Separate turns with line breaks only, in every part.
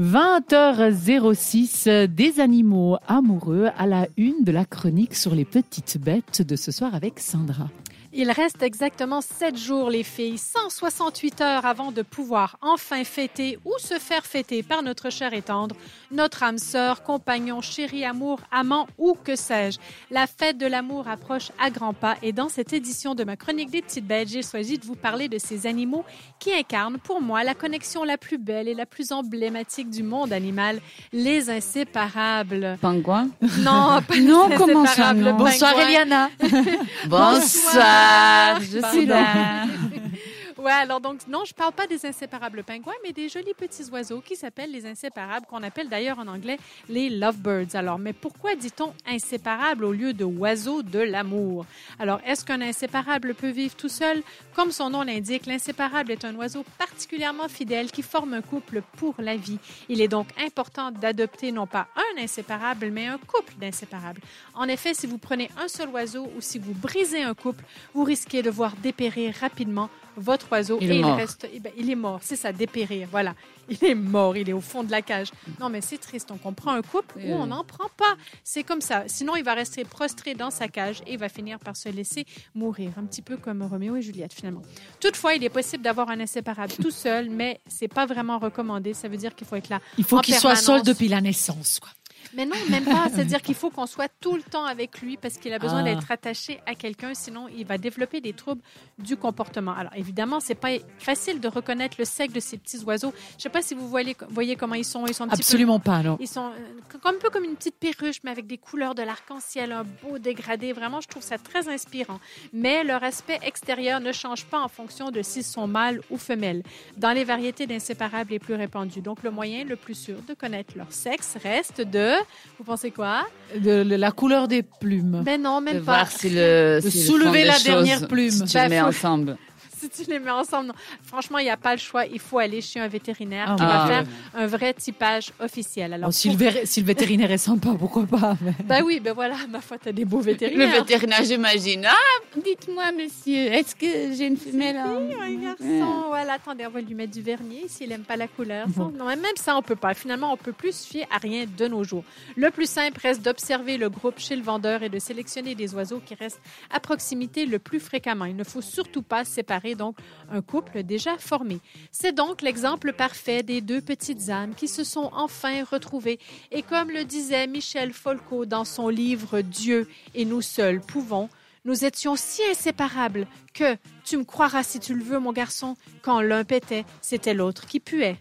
20h06, des animaux amoureux à la une de la chronique sur les petites bêtes de ce soir avec Sandra.
Il reste exactement 7 jours, les filles, 168 heures avant de pouvoir enfin fêter ou se faire fêter par notre cher et tendre, notre âme sœur, compagnon, chéri, amour, amant ou que sais-je. La fête de l'amour approche à grands pas et dans cette édition de ma chronique des petites bêtes, j'ai choisi de vous parler de ces animaux qui incarnent pour moi la connexion la plus belle et la plus emblématique du monde animal, les inséparables.
Pingouin
Non, pas
Non,
les
comment ça, non?
Bonsoir
pingouins.
Eliana.
Bonsoir, je suis là.
Ouais, alors donc, non, je parle pas des inséparables pingouins, mais des jolis petits oiseaux qui s'appellent les inséparables, qu'on appelle d'ailleurs en anglais les lovebirds. Alors, mais pourquoi dit-on inséparable au lieu de oiseau de l'amour? Alors, est-ce qu'un inséparable peut vivre tout seul? Comme son nom l'indique, l'inséparable est un oiseau particulièrement fidèle qui forme un couple pour la vie. Il est donc important d'adopter non pas un inséparable, mais un couple d'inséparables. En effet, si vous prenez un seul oiseau ou si vous brisez un couple, vous risquez de voir dépérir rapidement votre oiseau
Il
et
est
il
mort.
reste eh ben, il est mort. C'est ça dépérir voilà. Il est mort il est au fond de la cage. Non mais c'est triste. Donc on prend un couple ou on n'en prend pas. C'est comme ça. Sinon il va rester prostré dans sa cage et il va finir par se laisser mourir. Un petit peu comme Roméo et Juliette finalement. Toutefois il est possible d'avoir un inséparable tout seul mais c'est pas vraiment recommandé. Ça veut dire qu'il faut être là
Il faut qu'il soit seul depuis la naissance. Quoi.
Mais non, même pas. C'est-à-dire qu'il faut qu'on soit tout le temps avec lui parce qu'il a besoin
Ah.
d'être attaché à quelqu'un, sinon il va développer des troubles du comportement. Alors évidemment, c'est pas facile de reconnaître le sexe de ces petits oiseaux. Je sais pas si vous voyez, voyez comment ils sont. Ils sont un petit peu-
Absolument pas, non.
ils sont euh, comme un peu comme une petite perruche, mais avec des couleurs de l'arc-en-ciel, un beau dégradé. Vraiment, je trouve ça très inspirant. Mais leur aspect extérieur ne change pas en fonction de s'ils sont mâles ou femelles. Dans les variétés d'inséparables les plus répandues. Donc, le moyen le plus sûr de connaître leur sexe reste de. Vous pensez quoi?
De, de la couleur des plumes.
Ben non,
De
même
voir
pas.
si le.
De
si
soulever la
choses,
dernière plume.
Si tu le mets
faut-
ensemble.
Si tu les mets ensemble, non. Franchement, il n'y a pas le choix. Il faut aller chez un vétérinaire
Ah,
qui va
Ah,
faire un vrai typage officiel. Alors,
si,
pour-
le si le vétérinaire est sympa, pourquoi pas mais-
Ben oui, ben voilà, ma foi, t'as des beaux
Le
vétérinaires.
vétérinaire, j'imagine. Ah, dites-moi, monsieur, est-ce que j'ai une femelle en-
Un garçon, voilà, attendez, on va lui mettre du vernis s'il aime pas la couleur. Non, mais même ça, on peut pas. Finalement, on peut plus se fier à rien de nos jours. Le plus simple reste d'observer le groupe chez le vendeur et de sélectionner des oiseaux qui restent à proximité le plus fréquemment. Il ne faut surtout pas séparer donc un couple déjà formé. C'est donc l'exemple parfait des deux petites âmes qui se sont enfin retrouvées. Et comme le disait Michel Folco dans son livre Dieu et nous seuls pouvons, nous étions si inséparables que, tu me croiras si tu le veux, mon garçon, quand l'un pétait, c'était l'autre qui puait.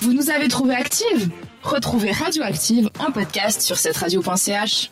Vous nous avez trouvé active Retrouvez Radioactive en podcast sur cette radio.ch.